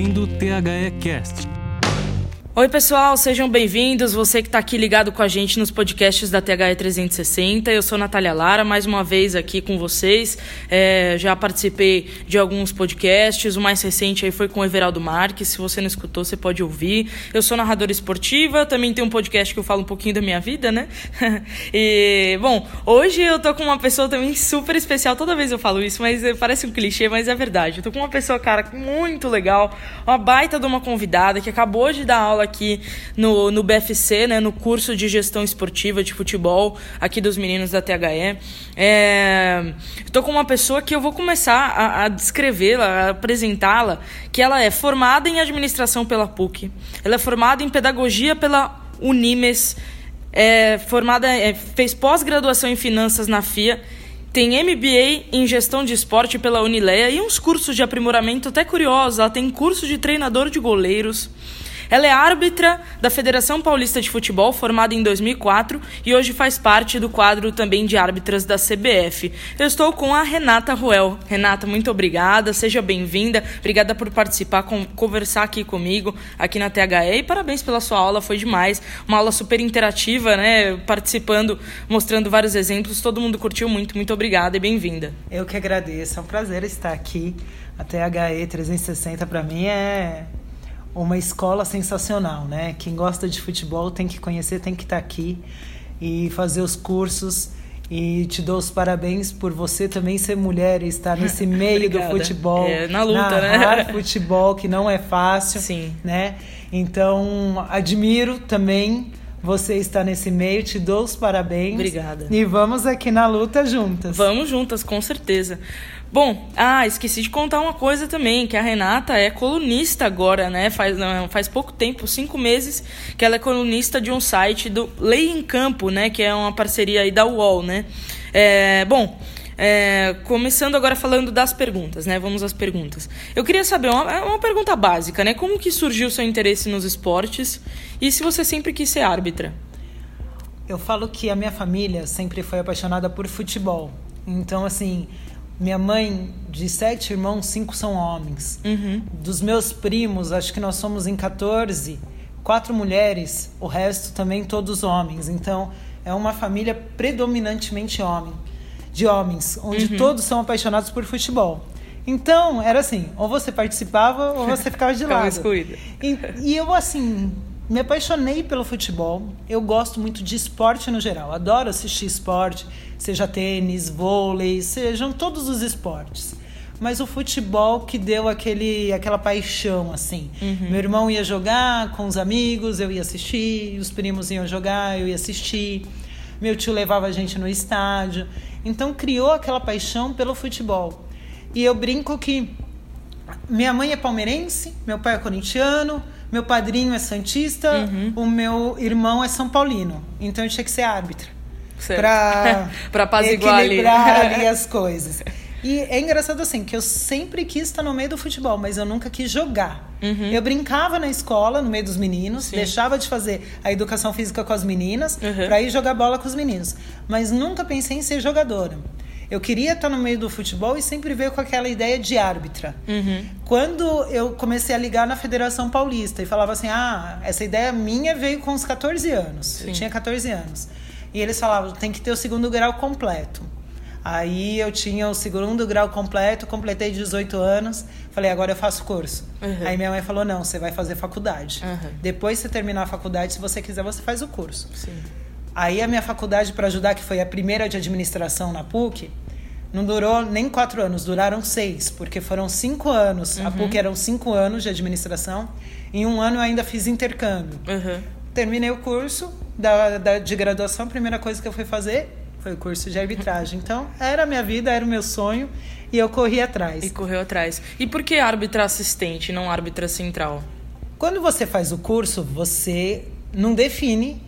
ouvindo THE Cast. Oi, pessoal, sejam bem-vindos. Você que está aqui ligado com a gente nos podcasts da THE 360. Eu sou Natália Lara, mais uma vez aqui com vocês. É, já participei de alguns podcasts. O mais recente aí foi com o Everaldo Marques. Se você não escutou, você pode ouvir. Eu sou narradora esportiva, também tenho um podcast que eu falo um pouquinho da minha vida, né? e, bom, hoje eu tô com uma pessoa também super especial. Toda vez eu falo isso, mas parece um clichê, mas é verdade. Eu tô com uma pessoa, cara, muito legal, uma baita de uma convidada que acabou de dar aula aqui no, no BFC, né, no curso de gestão esportiva de futebol aqui dos meninos da THE. É, Estou com uma pessoa que eu vou começar a, a descrevê-la, apresentá-la, que ela é formada em administração pela PUC, ela é formada em pedagogia pela Unimes, é formada, é, fez pós-graduação em finanças na FIA tem MBA em gestão de esporte pela Unileia e uns cursos de aprimoramento até curiosos. Ela tem curso de treinador de goleiros. Ela é árbitra da Federação Paulista de Futebol, formada em 2004, e hoje faz parte do quadro também de árbitras da CBF. Eu estou com a Renata Ruel. Renata, muito obrigada, seja bem-vinda. Obrigada por participar, com, conversar aqui comigo, aqui na THE, e parabéns pela sua aula, foi demais. Uma aula super interativa, né? Participando, mostrando vários exemplos, todo mundo curtiu muito. Muito obrigada e bem-vinda. Eu que agradeço, é um prazer estar aqui. A THE 360 para mim é uma escola sensacional, né? Quem gosta de futebol tem que conhecer, tem que estar aqui e fazer os cursos. E te dou os parabéns por você também ser mulher e estar nesse meio do futebol. É, na luta, né? futebol, que não é fácil. Sim. Né? Então, admiro também você estar nesse meio, te dou os parabéns. Obrigada. E vamos aqui na luta juntas. Vamos juntas, com certeza. Bom, ah, esqueci de contar uma coisa também, que a Renata é colunista agora, né? Faz, não, faz pouco tempo, cinco meses, que ela é colunista de um site do Lei em Campo, né? Que é uma parceria aí da UOL, né? É, bom, é, começando agora falando das perguntas, né? Vamos às perguntas. Eu queria saber, uma, uma pergunta básica, né? Como que surgiu o seu interesse nos esportes e se você sempre quis ser árbitra? Eu falo que a minha família sempre foi apaixonada por futebol. Então, assim, minha mãe, de sete irmãos, cinco são homens. Uhum. Dos meus primos, acho que nós somos em 14, quatro mulheres, o resto também todos homens. Então, é uma família predominantemente homem, de homens, onde Uhum. todos são apaixonados por futebol. Então, era assim, ou você participava ou você ficava de lado. excluída. E, e eu, assim, me apaixonei pelo futebol. Eu gosto muito de esporte no geral. Adoro assistir esporte, seja tênis, vôlei, sejam todos os esportes. Mas o futebol que deu aquele, aquela paixão, assim. Meu irmão ia jogar com os amigos, eu ia assistir. Os primos iam jogar, eu ia assistir. Meu tio levava a gente no estádio. Então criou aquela paixão pelo futebol. E eu brinco que minha mãe é palmeirense, meu pai é corintiano, meu padrinho é santista, Uhum. o meu irmão é são paulino. Então eu tinha que ser árbitra para ali. equilibrar ali as coisas. E é engraçado assim, que eu sempre quis estar no meio do futebol, mas eu nunca quis jogar. Eu brincava na escola, no meio dos meninos, Uhum. Sim. deixava de fazer a educação física com as meninas Uhum. para ir jogar bola com os meninos. Mas nunca pensei em ser jogadora. Eu queria estar no meio do futebol e sempre veio com aquela ideia de árbitra. Uhum. Quando eu comecei a ligar na Federação Paulista e falava assim: ah, essa ideia minha veio com uns 14 anos. Eu tinha 14 anos. E eles falavam: tem que ter o segundo grau completo. Aí eu tinha o segundo grau completo, completei 18 anos. Falei: agora eu faço curso. Uhum. Aí minha mãe falou: não, você vai fazer faculdade. Uhum. Depois que você terminar a faculdade, se você quiser, você faz o curso. Sim. Aí a minha faculdade para ajudar, que foi a primeira de administração na PUC, não durou nem quatro anos, duraram seis, porque foram cinco anos. A PUC eram cinco anos de administração. Em um ano eu ainda fiz intercâmbio. Uhum. Terminei o curso da, da- de graduação, a primeira coisa que eu fui fazer foi o curso de arbitragem. Então, era a minha vida, era o meu sonho e eu corri atrás. E correu atrás. E por que árbitra assistente, não árbitra central? Quando você faz o curso, você não define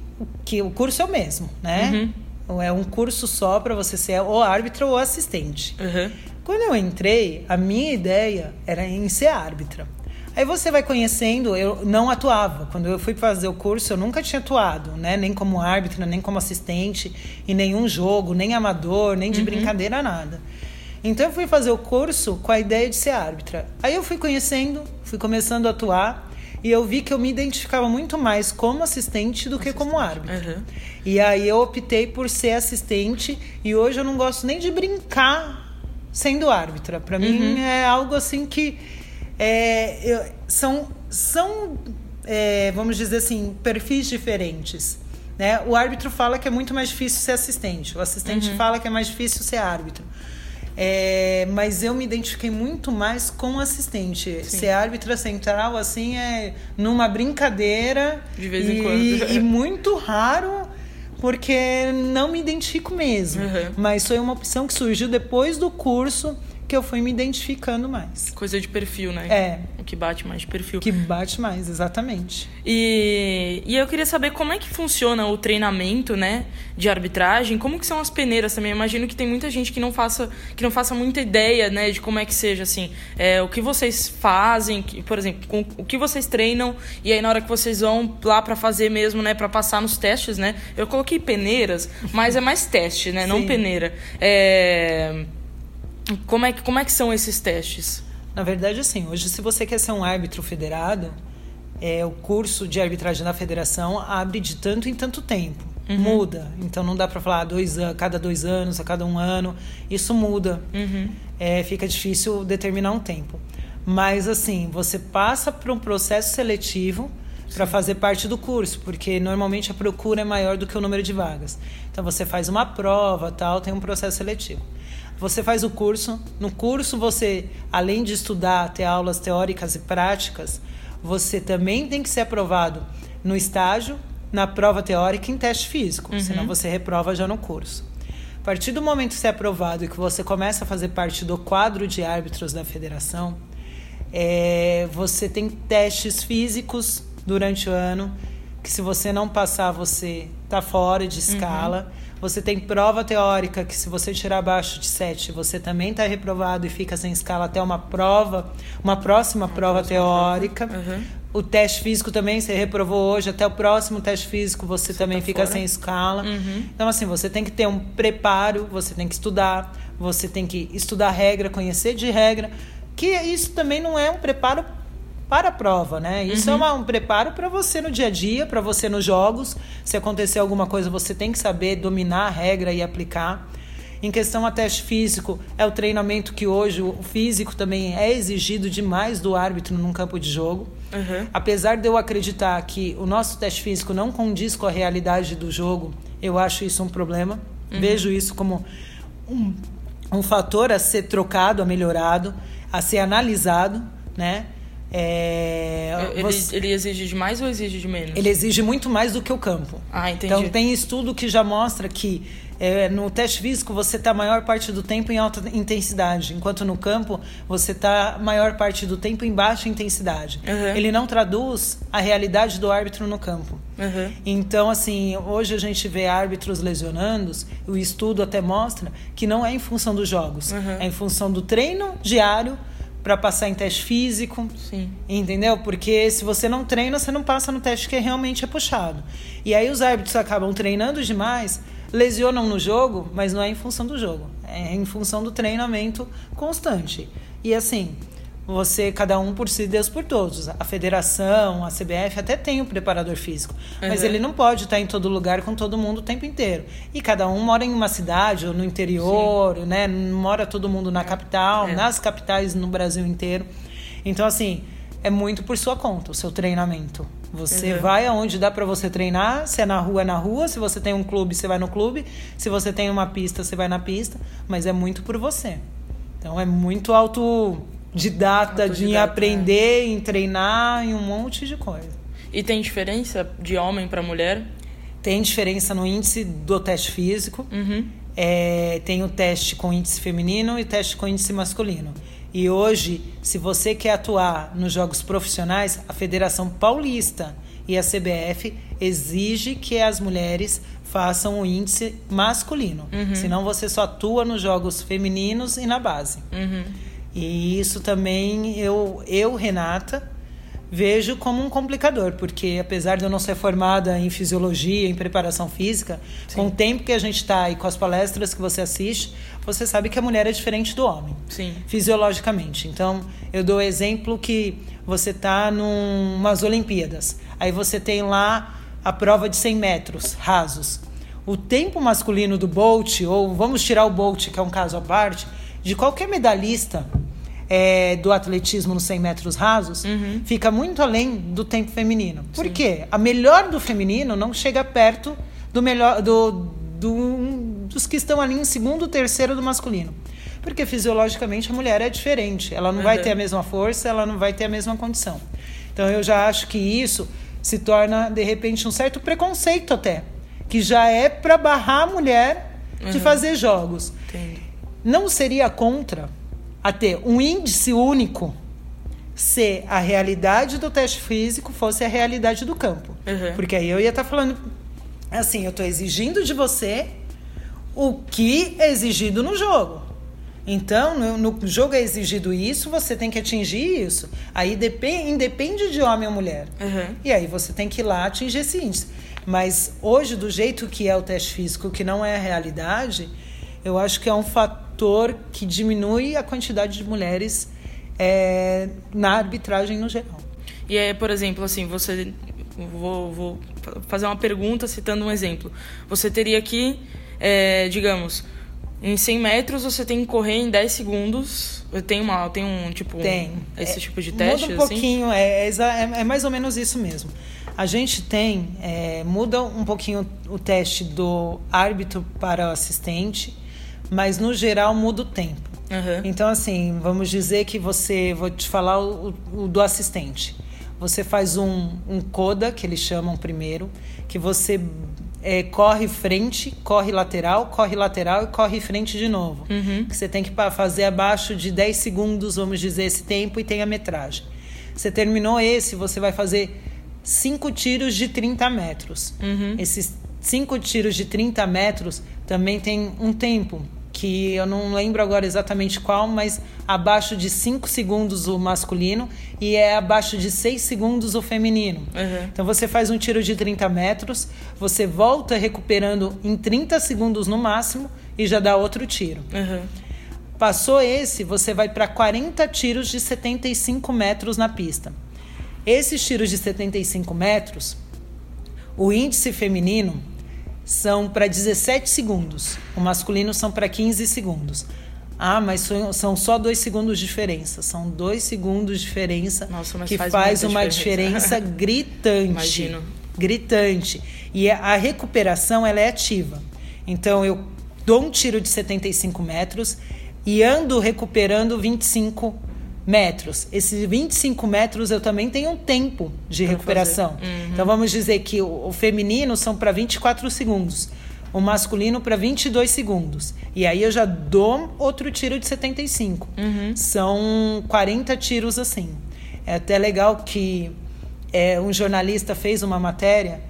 que o curso é o mesmo, né? É um curso só para você ser ou árbitra ou assistente. Uhum. Quando eu entrei, a minha ideia era em ser árbitra. Aí você vai conhecendo, eu não atuava. Quando eu fui fazer o curso, eu nunca tinha atuado, né? Nem como árbitra, nem como assistente, em nenhum jogo, nem amador, nem de brincadeira, nada. Então eu fui fazer o curso com a ideia de ser árbitra. Aí eu fui conhecendo, fui começando a atuar e eu vi que eu me identificava muito mais como assistente do que como árbitro. Uhum. E aí eu optei por ser assistente e hoje eu não gosto nem de brincar sendo árbitra. Para mim é algo assim que é, eu- são são é, vamos dizer assim perfis diferentes. Né? O árbitro fala que é muito mais difícil ser assistente. O assistente fala que é mais difícil ser árbitro. É, mas eu me identifiquei muito mais com o assistente. Ser árbitra central, assim, é numa brincadeira. De vez em e, quando. E muito raro, porque não me identifico mesmo. Uhum. Mas foi uma opção que surgiu depois do curso que eu fui me identificando mais. Coisa de perfil, né? É. O que bate mais de perfil. Que bate mais, exatamente. E, e eu queria saber como é que funciona o treinamento, né, de arbitragem, como que são as peneiras também. Eu imagino que tem muita gente que não faça, que não faça muita ideia, né, de como é que seja, assim, é, o que vocês fazem, que, por exemplo, com, o que vocês treinam, e aí na hora que vocês vão lá para fazer mesmo, né, para passar nos testes, né, eu coloquei peneiras, mas é mais teste, né, não Sim. peneira. É, como, é que, como é que são esses testes? Na verdade, assim, hoje se você quer ser um árbitro federado, é, o curso de arbitragem da federação abre de tanto em tanto tempo. Muda. Então não dá para falar dois, a cada dois anos, a cada um ano. Isso muda. É, fica difícil determinar um tempo. Mas assim, você passa por um processo seletivo para fazer parte do curso, porque normalmente a procura é maior do que o número de vagas. Então você faz uma prova, tal, tem um processo seletivo. Você faz o curso. No curso, você, além de estudar, ter aulas teóricas e práticas, você também tem que ser aprovado no estágio, na prova teórica e em teste físico. Senão você reprova já no curso. A partir do momento que você é aprovado e que você começa a fazer parte do quadro de árbitros da federação, é, você tem testes físicos durante o ano, que se você não passar, você está fora de escala. Você tem prova teórica, que se você tirar abaixo de 7, você também está reprovado e fica sem escala até uma prova, uma próxima prova teórica. Uhum. O teste físico também, você reprovou hoje, até o próximo teste físico você, também tá fica fora. sem escala. Então, assim, você tem que ter um preparo, você tem que estudar, você tem que estudar regra, conhecer de regra, que isso também não é um preparo para a prova, né? Isso é uma- um preparo para você no dia a dia, para você nos jogos. Se acontecer alguma coisa, você tem que saber dominar a regra e aplicar. Em questão a teste físico, é o treinamento que hoje o físico também é exigido demais do árbitro num campo de jogo. Uhum. Apesar de eu acreditar que o nosso teste físico não condiz com a realidade do jogo, eu acho isso um problema. Vejo isso como um, um fator a ser trocado, a melhorado, a ser analisado, né? É, Ele, você- ele exige de mais ou exige de menos? ele exige muito mais do que o campo. Ah, entendi. Então tem estudo que já mostra que é, no teste físico você está a maior parte do tempo em alta intensidade, enquanto no campo você está a maior parte do tempo em baixa intensidade. Uhum. Ele não traduz a realidade do árbitro no campo. Uhum. Então, assim, hoje a gente vê árbitros lesionando, o estudo até mostra que não é em função dos jogos, Uhum. é em função do treino diário para passar em teste físico, Sim. Entendeu? Porque se você não treina, você não passa no teste que realmente é puxado. E aí os árbitros acabam treinando demais, lesionam no jogo, mas não é em função do jogo. É em função do treinamento constante. E assim, você, cada um por si, Deus por todos. A federação, a CBF até tem o preparador físico. Mas Uhum. ele não pode estar em todo lugar com todo mundo o tempo inteiro. E cada um mora em uma cidade ou no interior, né? Não mora todo mundo na capital, É. nas capitais no Brasil inteiro. Então, assim, é muito por sua conta o seu treinamento. Você Uhum. vai aonde dá pra você treinar, se é na rua, é na rua, se você tem um clube, você vai no clube, se você tem uma pista, você vai na pista, mas é muito por você. Então é muito autodidata, de Autodidata, aprender, em treinar, em um monte de coisa. E tem diferença de homem para mulher? Tem diferença no índice do teste físico. Uhum. É, tem o teste com índice feminino e teste com índice masculino. E hoje, se você quer atuar nos jogos profissionais, a Federação Paulista e a CBF exige que as mulheres façam o índice masculino. Senão você só atua nos jogos femininos e na base. Uhum. E isso também eu, eu Renata, vejo como um complicador, porque apesar de eu não ser formada em fisiologia, em preparação física, Sim. com o tempo que a gente está e com as palestras que você assiste, você sabe que a mulher é diferente do homem, Sim. fisiologicamente. Então, eu dou exemplo que você está num, umas Olimpíadas, aí você tem lá a prova de 100 metros rasos. O tempo masculino do Bolt, ou vamos tirar o Bolt, que é um caso à parte, de qualquer medalhista é, do atletismo nos 100 metros rasos uhum. fica muito além do tempo feminino. Por Sim. quê? A melhor do feminino não chega perto do melhor do, do, dos que estão ali em segundo, terceiro do masculino. Porque fisiologicamente a mulher é diferente. Ela não uhum. vai ter a mesma força, ela não vai ter a mesma condição. Então eu já acho que isso se torna, de repente, um certo preconceito até. Que já é para barrar a mulher de uhum. fazer jogos. Entendi. Não seria contra a ter um índice único se a realidade do teste físico fosse a realidade do campo. Uhum. Porque aí eu ia estar tá falando assim, eu estou exigindo de você o que é exigido no jogo. Então, no, no, jogo é exigido isso, você tem que atingir isso. Aí depende, independe de homem ou mulher. Uhum. E aí você tem que ir lá atingir esse índice. Mas hoje, do jeito que é o teste físico, que não é a realidade, eu acho que é um fator que diminui a quantidade de mulheres é, na arbitragem no geral. E é, por exemplo, assim, você. Vou, vou fazer uma pergunta citando um exemplo. Você teria que, é, digamos, em 100 metros você tem que correr em 10 segundos. Tem, uma, tem um tipo. Tem. Esse é, tipo de teste? Muda um assim? pouquinho, é, é, é, mais ou menos isso mesmo. A gente tem. É, muda um pouquinho o teste do árbitro para o assistente mas no geral muda o tempo. Uhum. Então, assim, vamos dizer que você, vou te falar o, o do assistente. Você faz um, um coda, que eles chamam primeiro, que você é, corre frente, corre lateral, corre lateral e corre frente de novo. Uhum. Que você tem que fazer abaixo de 10 segundos, vamos dizer, esse tempo e tem a metragem. Você terminou esse, você vai fazer cinco tiros de 30 metros. Uhum. Esses cinco tiros de 30 metros também tem um tempo que eu não lembro agora exatamente qual, mas abaixo de 5 segundos o masculino e é abaixo de 6 segundos o feminino. Uhum. Então você faz um tiro de 30 metros, você volta recuperando em 30 segundos no máximo e já dá outro tiro. Uhum. Passou esse, você vai para 40 tiros de 75 metros na pista. Esses tiros de 75 metros, o índice feminino são para 17 segundos. O masculino são para 15 segundos. Ah, mas são só dois segundos de diferença. São dois segundos de diferença Nossa, que faz, faz uma diferença, diferença gritante. Imagino. Gritante. E a recuperação ela é ativa. Então eu dou um tiro de 75 metros e ando recuperando 25 metros. Esses 25 metros eu também tenho um tempo de pra recuperação. Uhum. Então vamos dizer que o, o feminino são para 24 segundos, o masculino para 22 segundos. E aí eu já dou outro tiro de 75. Uhum. São 40 tiros assim. É até legal que é, um jornalista fez uma matéria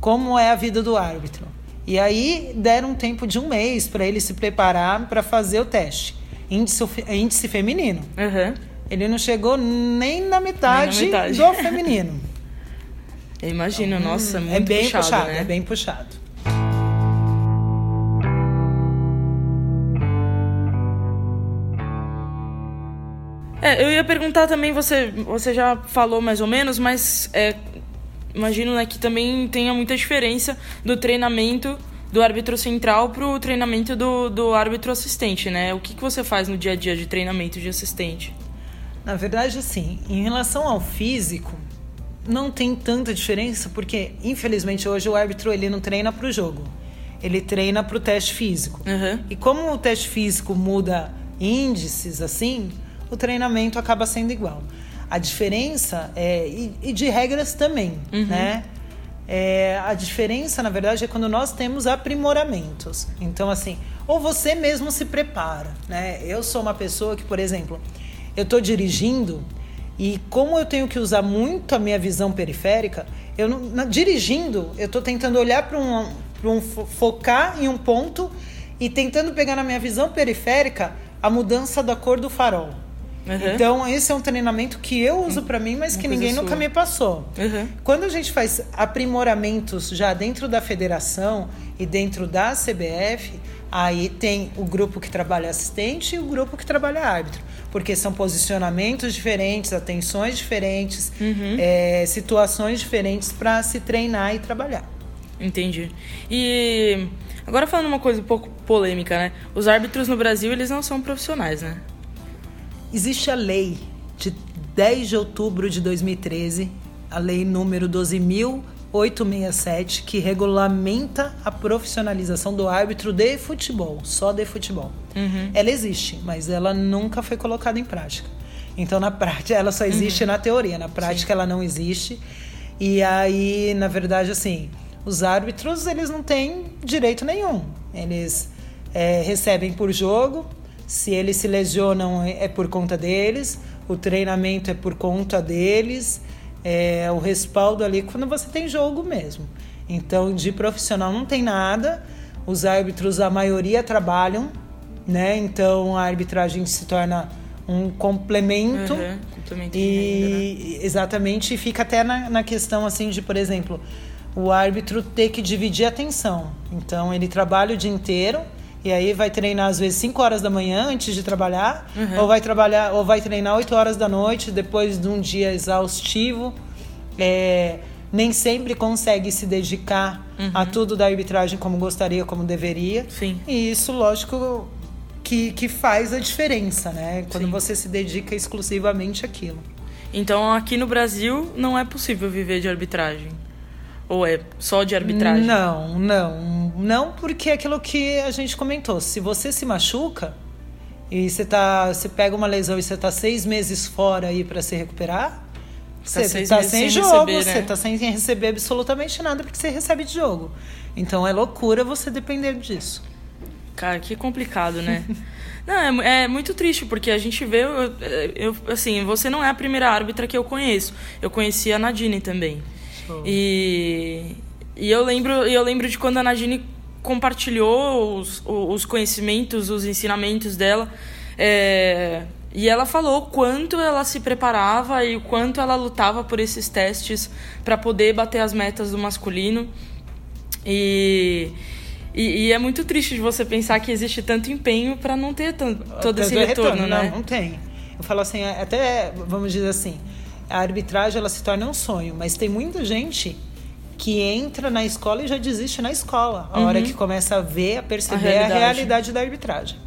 como é a vida do árbitro. E aí deram um tempo de um mês para ele se preparar para fazer o teste. Índice, índice feminino. Uhum. Ele não chegou nem na metade, nem na metade. do feminino. Eu imagino, então, nossa, muito é bem puxado, puxado né? É bem puxado. É, eu ia perguntar também, você, você já falou mais ou menos, mas é, imagino né, que também tenha muita diferença do treinamento do árbitro central para o treinamento do, do árbitro assistente, né? O que, que você faz no dia a dia de treinamento de assistente? Na verdade, assim, em relação ao físico, não tem tanta diferença, porque infelizmente hoje o árbitro ele não treina para o jogo, ele treina para o teste físico. Uhum. E como o teste físico muda índices assim, o treinamento acaba sendo igual. A diferença é e, e de regras também, uhum. né? É, a diferença, na verdade, é quando nós temos aprimoramentos. Então, assim, ou você mesmo se prepara, né? Eu sou uma pessoa que, por exemplo, eu estou dirigindo e como eu tenho que usar muito a minha visão periférica, eu não, na, dirigindo, eu estou tentando olhar para um, um focar em um ponto e tentando pegar na minha visão periférica a mudança da cor do farol. Uhum. Então, esse é um treinamento que eu uso para mim, mas que ninguém sua. nunca me passou. Uhum. Quando a gente faz aprimoramentos já dentro da federação e dentro da CBF, aí tem o grupo que trabalha assistente e o grupo que trabalha árbitro. Porque são posicionamentos diferentes, atenções diferentes, uhum. é, situações diferentes para se treinar e trabalhar. Entendi. E agora falando uma coisa um pouco polêmica, né? Os árbitros no Brasil, eles não são profissionais, né? Existe a lei de 10 de outubro de 2013, a lei número 12.867, que regulamenta a profissionalização do árbitro de futebol, só de futebol. Uhum. Ela existe, mas ela nunca foi colocada em prática. Então, na prática, ela só existe uhum. na teoria, na prática, Sim. ela não existe. E aí, na verdade, assim, os árbitros, eles não têm direito nenhum. Eles é, recebem por jogo, se eles se lesionam, é por conta deles, o treinamento é por conta deles, é, o respaldo ali quando você tem jogo mesmo. Então, de profissional não tem nada. Os árbitros, a maioria trabalham, né? Então, a arbitragem se torna um complemento. Uhum, complemento e né? exatamente fica até na, na questão assim de, por exemplo, o árbitro ter que dividir a atenção. Então, ele trabalha o dia inteiro e aí vai treinar às vezes 5 horas da manhã antes de trabalhar, uhum. ou vai trabalhar, ou vai treinar 8 horas da noite depois de um dia exaustivo. É, nem sempre consegue se dedicar uhum. a tudo da arbitragem como gostaria, como deveria. Sim. E isso, lógico, que, que faz a diferença, né? Quando Sim. você se dedica exclusivamente àquilo. Então, aqui no Brasil, não é possível viver de arbitragem. Ou é só de arbitragem? Não, não. Não, porque é aquilo que a gente comentou. Se você se machuca e você, tá, você pega uma lesão e você está seis meses fora aí para se recuperar, você está sem, sem, jogo, receber, né? você está sem receber absolutamente nada porque você recebe de jogo. Então é loucura você depender disso. Cara, que complicado, né? Não, é, é, muito triste, porque a gente vê. Eu, eu, assim, você não é a primeira árbitra que eu conheço. Eu conheci a Nadine também. E, e eu lembro, eu lembro de quando a Nadine compartilhou os, os conhecimentos, os ensinamentos dela. É, e ela falou o quanto ela se preparava e o quanto ela lutava por esses testes para poder bater as metas do masculino. E, e, e, é muito triste de você pensar que existe tanto empenho para não ter tanto, todo esse retorno, retorno, né? Não, não tem. Eu falo assim, até, vamos dizer assim, a arbitragem ela se torna um sonho, mas tem muita gente que entra na escola e já desiste na escola, a uhum. hora que começa a ver, a perceber a realidade. a realidade da arbitragem.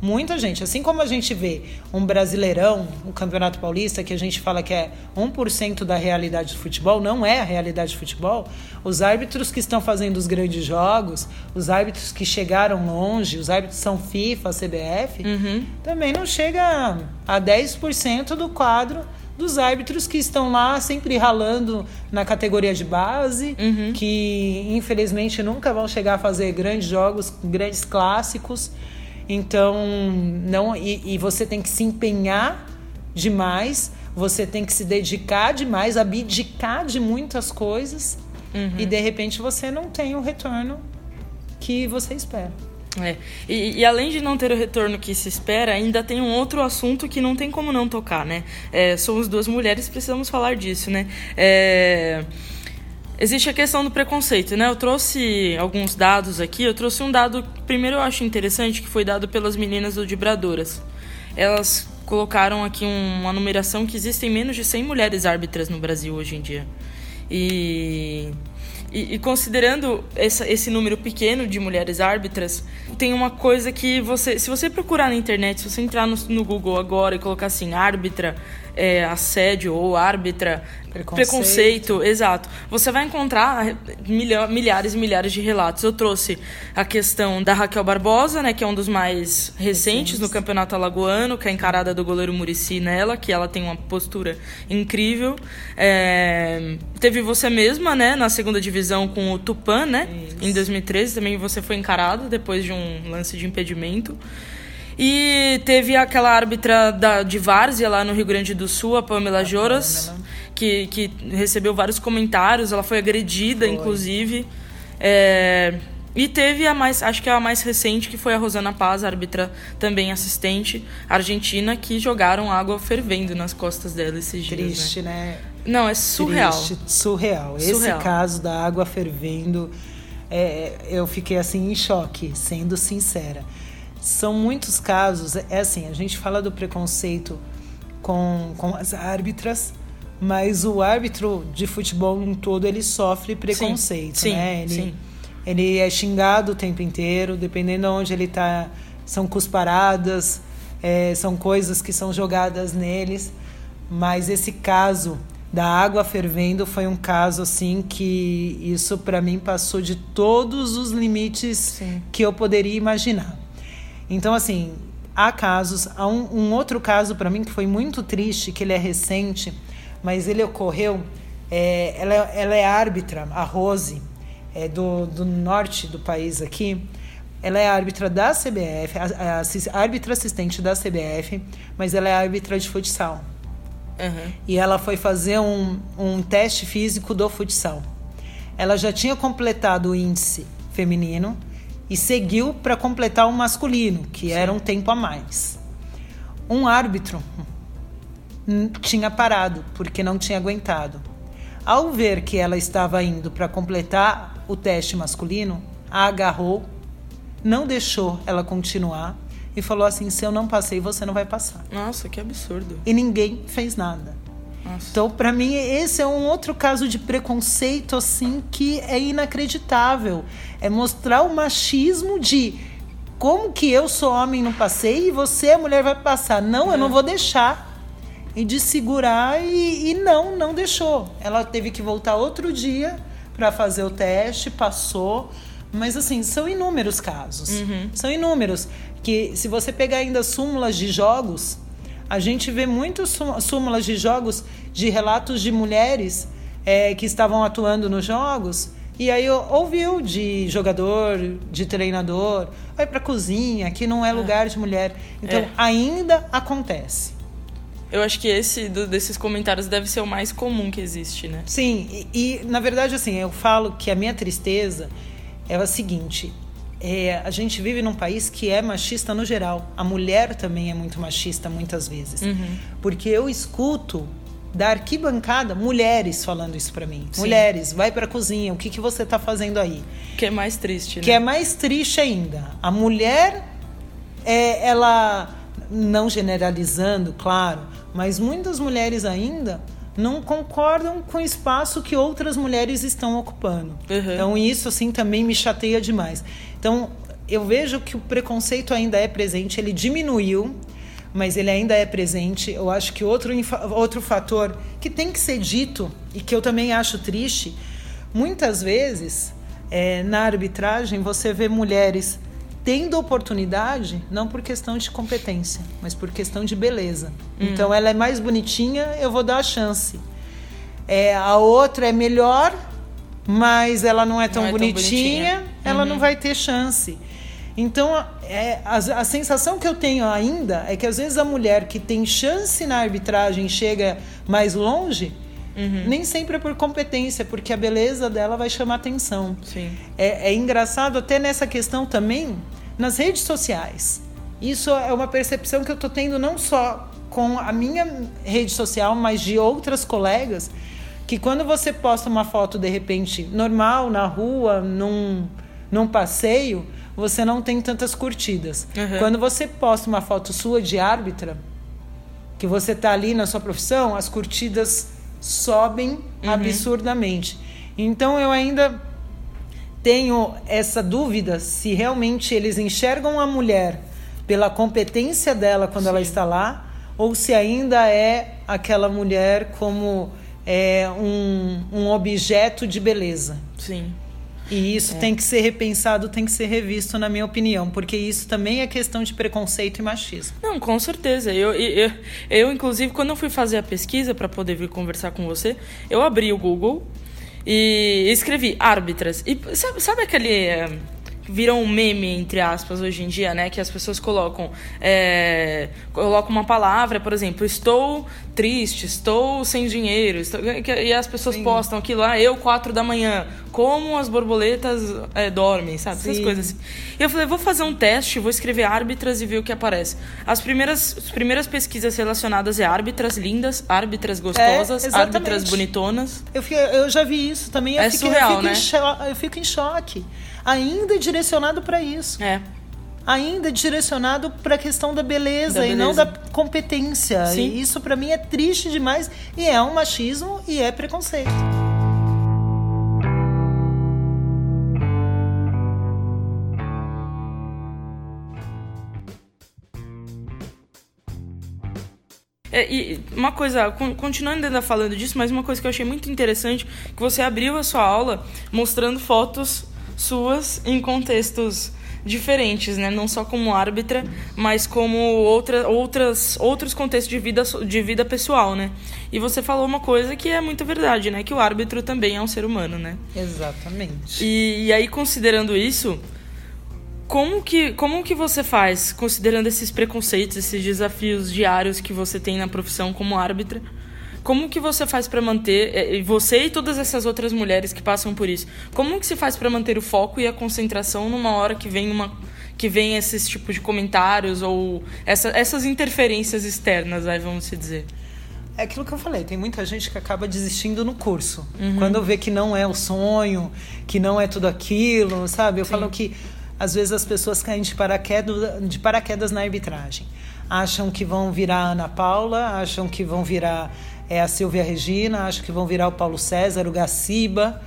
Muita gente, assim como a gente vê um Brasileirão, um Campeonato Paulista, que a gente fala que é 1% da realidade do futebol, não é a realidade do futebol. Os árbitros que estão fazendo os grandes jogos, os árbitros que chegaram longe, os árbitros são FIFA, CBF, uhum. também não chega a 10% do quadro dos árbitros que estão lá sempre ralando na categoria de base, uhum. que infelizmente nunca vão chegar a fazer grandes jogos, grandes clássicos. Então, não e, e você tem que se empenhar demais, você tem que se dedicar demais, abdicar de muitas coisas uhum. e de repente você não tem o retorno que você espera. É. E, e, além de não ter o retorno que se espera, ainda tem um outro assunto que não tem como não tocar, né? É, somos duas mulheres, precisamos falar disso, né? É, existe a questão do preconceito, né? Eu trouxe alguns dados aqui. Eu trouxe um dado, primeiro eu acho interessante, que foi dado pelas meninas do Dibradoras. Elas colocaram aqui uma numeração que existem menos de 100 mulheres árbitras no Brasil hoje em dia. E e, e, considerando essa, esse número pequeno de mulheres árbitras, tem uma coisa que você. Se você procurar na internet, se você entrar no, no Google agora e colocar assim, árbitra é, assédio ou árbitra, preconceito. preconceito. exato. Você vai encontrar milhares e milhares de relatos. Eu trouxe a questão da Raquel Barbosa, né, que é um dos mais recentes no Campeonato Alagoano, que é encarada do goleiro Murici nela, que ela tem uma postura incrível. É, teve você mesma, né, na segunda divisão com o Tupan, né, Isso. em 2013, também você foi encarada depois de um lance de impedimento. E teve aquela árbitra da, de Várzea lá no Rio Grande do Sul, a Pamela Joras, que, que recebeu vários comentários. Ela foi agredida, foi. inclusive. É, E teve a mais, acho que a mais recente, que foi a Rosana Paz, árbitra também assistente argentina, que jogaram água fervendo nas costas dela esses dias. Triste, né? né? Não, é surreal. Triste, surreal. surreal. Esse caso da água fervendo, é, eu fiquei assim em choque, sendo sincera. São muitos casos, é assim, a gente fala do preconceito com, com as árbitras, mas o árbitro de futebol no todo ele sofre preconceito, sim, né? Ele, sim. ele é xingado o tempo inteiro, dependendo de onde ele está, são cusparadas, é, são coisas que são jogadas neles. Mas esse caso da água fervendo foi um caso assim que isso para mim passou de todos os limites sim. que eu poderia imaginar. Então assim, há casos, há um, um outro caso para mim que foi muito triste, que ele é recente mas ele ocorreu. É, ela, ela é árbitra, a Rose, é do, do norte do país aqui. Ela é árbitra da CBF, a, a, a árbitra assistente da CBF, mas ela é árbitra de futsal. Uhum. E ela foi fazer um, um teste físico do futsal. Ela já tinha completado o índice feminino e seguiu para completar o masculino, que Sim. era um tempo a mais. Um árbitro, tinha parado, porque não tinha aguentado. Ao ver que ela estava indo para completar o teste masculino, a agarrou, não deixou ela continuar e falou assim: se eu não passei, você não vai passar. Nossa, que absurdo. E ninguém fez nada. Nossa. Então, para mim, esse é um outro caso de preconceito assim que é inacreditável. É mostrar o machismo de como que eu sou homem não passei e você, mulher, vai passar. Não, é. eu não vou deixar e de segurar e, e não, não deixou. Ela teve que voltar outro dia para fazer o teste, passou. Mas assim, são inúmeros casos. Uhum. São inúmeros. Que se você pegar ainda súmulas de jogos, a gente vê muitas súmulas de jogos de relatos de mulheres é, que estavam atuando nos jogos. E aí ouviu de jogador, de treinador, vai para cozinha, que não é, é lugar de mulher. Então é. ainda acontece. Eu acho que esse do, desses comentários deve ser o mais comum que existe, né? Sim, e, e na verdade, assim, eu falo que a minha tristeza é a seguinte: é, a gente vive num país que é machista no geral. A mulher também é muito machista muitas vezes. Uhum. Porque eu escuto da arquibancada mulheres falando isso para mim. Sim. Mulheres, vai para cozinha, o que, que você tá fazendo aí? Que é mais triste, né? Que é mais triste ainda. A mulher, é, ela, não generalizando, claro, mas muitas mulheres ainda não concordam com o espaço que outras mulheres estão ocupando. Uhum. Então isso assim também me chateia demais. Então eu vejo que o preconceito ainda é presente, ele diminuiu, mas ele ainda é presente. Eu acho que outro outro fator que tem que ser dito e que eu também acho triste, muitas vezes é, na arbitragem você vê mulheres tendo oportunidade, não por questão de competência, mas por questão de beleza. Uhum. Então ela é mais bonitinha, eu vou dar a chance. É, a outra é melhor, mas ela não é tão, não é bonitinha, tão bonitinha, ela uhum. não vai ter chance. Então, é, a, a, sensação que eu tenho ainda é que às vezes a mulher que tem chance na arbitragem chega mais longe, uhum. nem sempre é por competência, porque a beleza dela vai chamar atenção. É, é engraçado até nessa questão também nas redes sociais. Isso é uma percepção que eu estou tendo não só com a minha rede social, mas de outras colegas, que quando você posta uma foto de repente normal na rua, num, num passeio, você não tem tantas curtidas. Uhum. Quando você posta uma foto sua de árbitra, que você está ali na sua profissão, as curtidas sobem uhum. absurdamente. Então eu ainda tenho essa dúvida se realmente eles enxergam a mulher pela competência dela quando Sim. ela está lá, ou se ainda é aquela mulher como é, um, um objeto de beleza. Sim. E isso é. tem que ser repensado, tem que ser revisto, na minha opinião, porque isso também é questão de preconceito e machismo. Não, com certeza. Eu, eu, eu inclusive, quando eu fui fazer a pesquisa para poder vir conversar com você, eu abri o Google e escrevi árbitras. E sabe, sabe aquele. É, viram um meme, entre aspas, hoje em dia, né? Que as pessoas colocam, é, colocam uma palavra, por exemplo, estou triste, estou sem dinheiro, estou, e as pessoas Sim. postam aquilo lá, ah, eu quatro da manhã, como as borboletas é, dormem, sabe? Essas Sim. coisas assim. E eu falei, vou fazer um teste, vou escrever árbitras e ver o que aparece. As primeiras, as primeiras pesquisas relacionadas é árbitras lindas, árbitras gostosas, É, árbitras bonitonas. Eu, fiquei- eu já vi isso também. Eu, É fiquei- surreal, eu, fico né? eu fico em choque. Ainda direcionado para isso. É. Ainda direcionado para a questão da beleza, Da e não beleza. da competência. Sim. E isso para mim é triste demais. E é um machismo e é preconceito. É, e uma coisa, con- continuando ainda falando disso, mas uma coisa que eu achei muito interessante, que você abriu a sua aula mostrando fotos suas em contextos diferentes, né? Não só como árbitra, mas como outra, outras, outros contextos de vida, de vida pessoal, né? E você falou uma coisa que é muito verdade, né? Que o árbitro também é um ser humano, né? Exatamente. E, e aí, considerando isso, como que, como que você faz, considerando esses preconceitos, esses desafios diários que você tem na profissão como árbitra? Como que você faz para manter, e você e todas essas outras mulheres que passam por isso, como que se faz para manter o foco e a concentração numa hora que vem uma que vem esses tipos de comentários ou essa, essas interferências externas, aí vamos se dizer. É aquilo que eu falei, tem muita gente que acaba desistindo no curso. Quando vê que não é o sonho, que não é tudo aquilo, sabe? Eu falo que às vezes as pessoas caem de paraquedas, de paraquedas na arbitragem. Acham que vão virar Ana Paula, acham que vão virar é, a Silvia Regina, acham que vão virar o Paulo César, o Gaciba,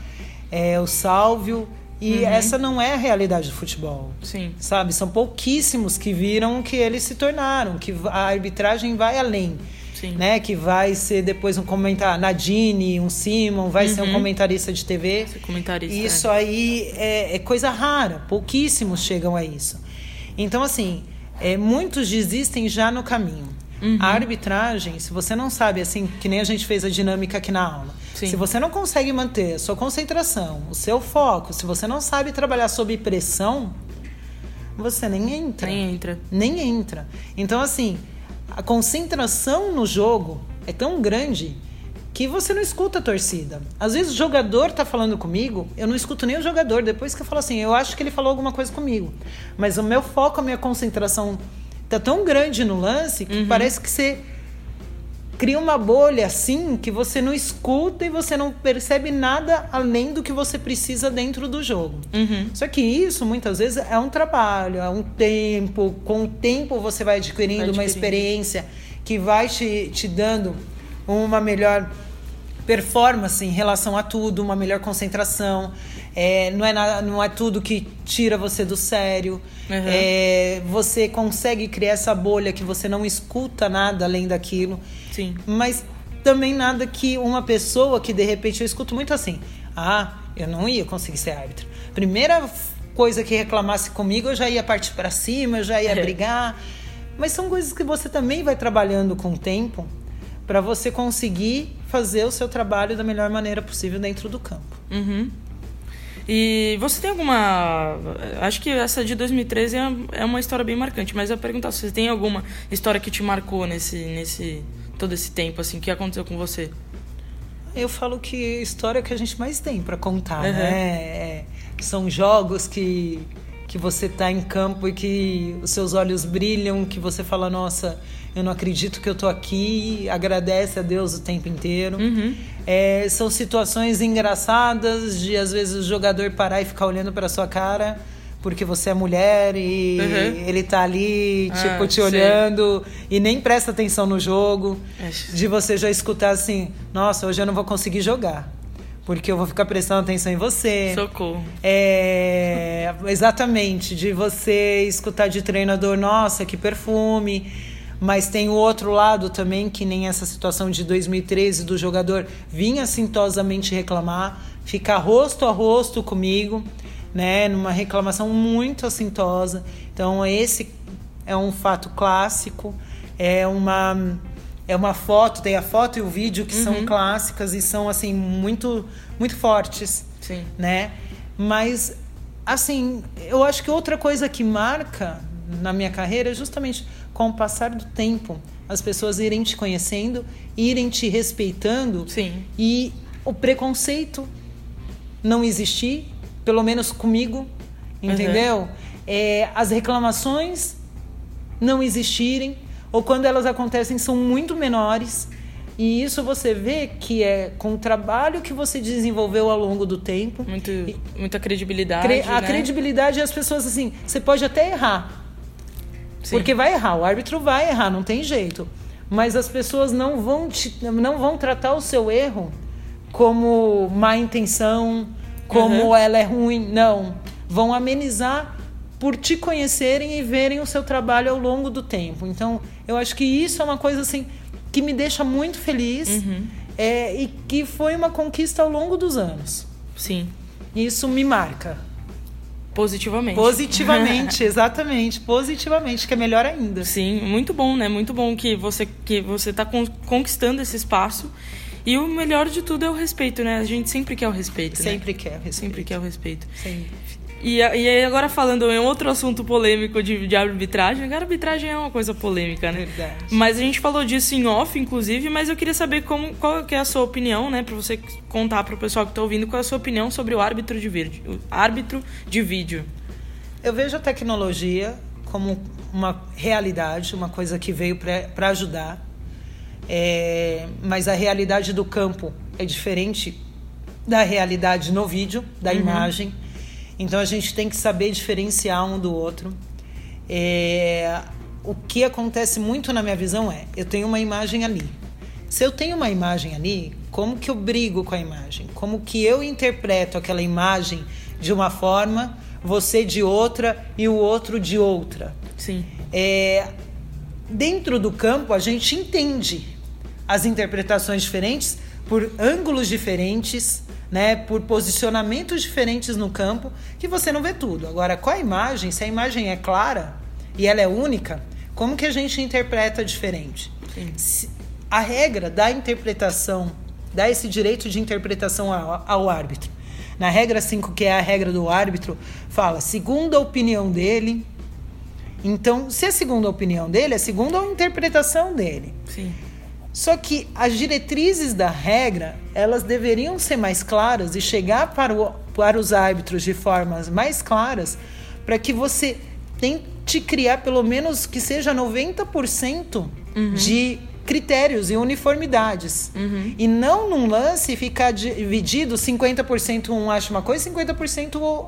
é, o Sálvio. E essa não é a realidade do futebol Sim. sabe? São pouquíssimos que viram que eles se tornaram, que a arbitragem vai além. Sim. Né, que vai ser depois um comentário, Nadine, um Simon, vai ser um Uhum. comentarista de TV. Comentarista, Isso é. aí é, é coisa rara, pouquíssimos chegam a isso. Então, assim, é, muitos desistem já no caminho. Uhum. A arbitragem, se você não sabe, assim, que nem a gente fez a dinâmica aqui na aula, Sim. se você não consegue manter a sua concentração, o seu foco, se você não sabe trabalhar sob pressão, você nem entra. Nem entra. Nem entra. Então, assim, a concentração no jogo é tão grande que você não escuta a torcida. Às vezes o jogador tá falando comigo, eu não escuto nem o jogador. Depois que eu falo assim, eu acho que ele falou alguma coisa comigo. Mas o meu foco, a minha concentração tá tão grande no lance que parece que você cria uma bolha assim que você não escuta e você não percebe nada além do que você precisa dentro do jogo. Uhum. Só que isso muitas vezes é um trabalho, é um tempo. Com o tempo você vai adquirindo, Vai uma adquirindo. experiência que vai te, te dando uma melhor performance em relação a tudo, uma melhor concentração. É, não, é nada, não é tudo que tira você do sério. Uhum. É, você consegue criar essa bolha que você não escuta nada além daquilo. Sim. Mas também nada que uma pessoa que de repente eu escuto muito assim: ah, eu não ia conseguir ser árbitro. Primeira coisa que reclamasse comigo, eu já ia partir para cima, eu já ia brigar. Mas são coisas que você também vai trabalhando com o tempo para você conseguir fazer o seu trabalho da melhor maneira possível dentro do campo. Uhum. E você tem alguma. Acho que essa de 2013 é- é uma história bem marcante, mas eu ia perguntar se você tem alguma história que te marcou nesse, nesse todo esse tempo, assim, que aconteceu com você? Eu falo que história que a gente mais tem para contar, Uhum. né? É, são jogos que, que você tá em campo e que os seus olhos brilham, que você fala, nossa, eu não acredito que eu tô aqui, agradece a Deus o tempo inteiro. Uhum. É, são situações engraçadas de às vezes o jogador parar e ficar olhando para sua cara porque você é mulher e Uhum. ele tá ali, Ah, tipo, te sei. olhando e nem presta atenção no jogo. De você já escutar assim, nossa, hoje eu não vou conseguir jogar. Porque eu vou ficar prestando atenção em você. Socorro. É, exatamente, de você escutar de treinador, nossa, que perfume. Mas tem o outro lado também, que nem essa situação de 2013 do jogador vinha assintosamente reclamar, ficar rosto a rosto comigo, né, numa reclamação muito assintosa. Então esse é um fato clássico, é uma é uma foto, tem a foto e o vídeo que são clássicas e são assim muito muito fortes Sim. né? Mas, assim, eu acho que outra coisa que marca na minha carreira é justamente com o passar do tempo, as pessoas irem te conhecendo, irem te respeitando Sim. e o preconceito não existir, pelo menos comigo, entendeu? Uhum. É, as reclamações não existirem, ou quando elas acontecem são muito menores. E isso você vê que é com o trabalho que você desenvolveu ao longo do tempo. Muito, muita credibilidade. Cre a né? credibilidade as pessoas assim, você pode até errar. Sim. Porque vai errar, o árbitro vai errar, não tem jeito. Mas as pessoas não vão, te, não vão tratar o seu erro como má intenção, como uhum. ela é ruim. Não. Vão amenizar por te conhecerem e verem o seu trabalho ao longo do tempo. Então, eu acho que isso é uma coisa assim que me deixa muito feliz uhum. é, e que foi uma conquista ao longo dos anos. Sim. Isso me marca. Positivamente. Positivamente, exatamente. Positivamente, que é melhor ainda. Sim, muito bom, né? Muito bom que você que você está conquistando esse espaço. E o melhor de tudo é o respeito, né? A gente sempre quer o respeito. Né? Sempre né? quer o respeito. Sempre quer o respeito. Sempre. E, e agora falando em outro assunto polêmico de, de arbitragem, a arbitragem é uma coisa polêmica, né? Verdade. Mas a gente falou disso em off, inclusive, mas eu queria saber como, qual é a sua opinião, né? Pra você contar pro pessoal que está ouvindo qual é a sua opinião sobre o árbitro de vídeo. árbitro de vídeo. Eu vejo a tecnologia como uma realidade, uma coisa que veio para ajudar. É, mas a realidade do campo é diferente da realidade no vídeo, da uhum. imagem. Então a gente tem que saber diferenciar um do outro. É, o que acontece muito na minha visão é: eu tenho uma imagem ali. Se eu tenho uma imagem ali, como que eu brigo com a imagem? Como que eu interpreto aquela imagem de uma forma, você de outra e o outro de outra? Sim. É, dentro do campo, a gente entende as interpretações diferentes por ângulos diferentes, né, por posicionamentos diferentes no campo, que você não vê tudo. Agora, com a imagem, se a imagem é clara e ela é única, como que a gente interpreta diferente? Se, a regra da interpretação, dá esse direito de interpretação ao, ao árbitro. Na regra 5, que é a regra do árbitro, fala, segundo a opinião dele. Então, se é segundo a opinião dele, é segundo a interpretação dele. Sim. Só que as diretrizes da regra, elas deveriam ser mais claras e chegar para, o, para os árbitros de formas mais claras, para que você tente criar pelo menos que seja 90% uhum. de critérios e uniformidades. Uhum. E não num lance ficar dividido 50% um acha uma coisa, 50%